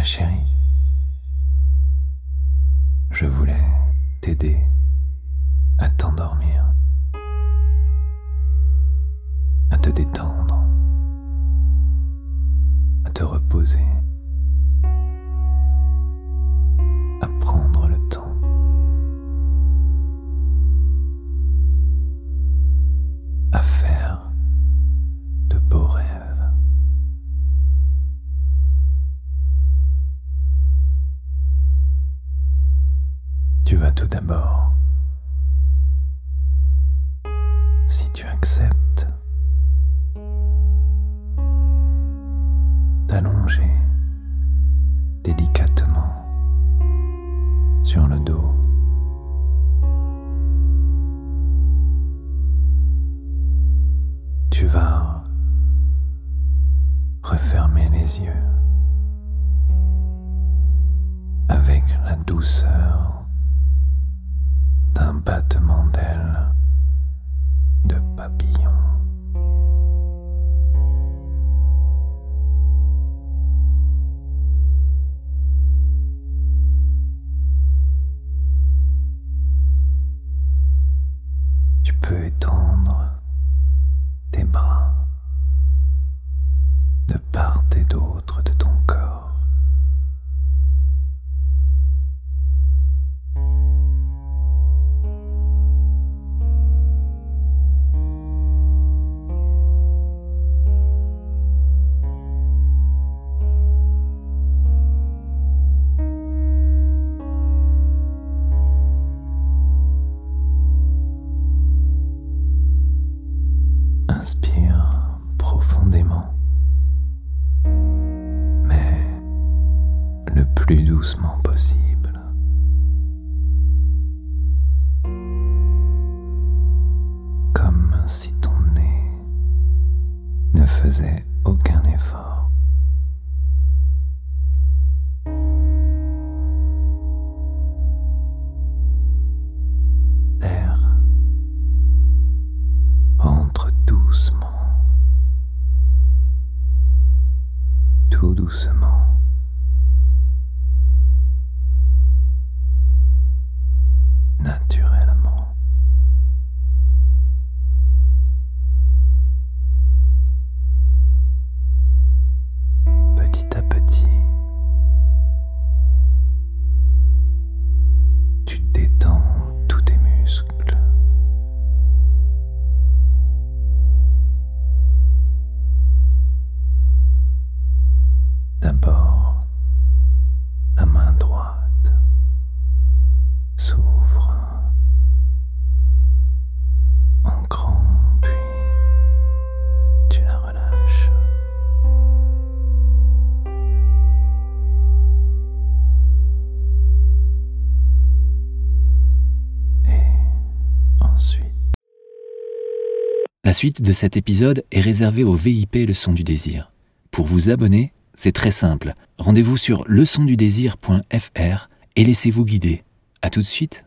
Ma chérie, je voulais t'aider à t'endormir, à te détendre, à te reposer, Tout d'abord, si tu acceptes, t'allonger délicatement sur le dos. Tu vas refermer les yeux avec la douceur Inspire profondément, mais le plus doucement possible. Comme si ton nez ne faisait aucun effort. Doucement. En grand, puis tu la relâches. Et ensuite, La suite de cet épisode est réservée au VIP Leçon du désir. Pour vous abonner, c'est très simple. Rendez-vous sur leçondudésir.fr et laissez-vous guider. À tout de suite.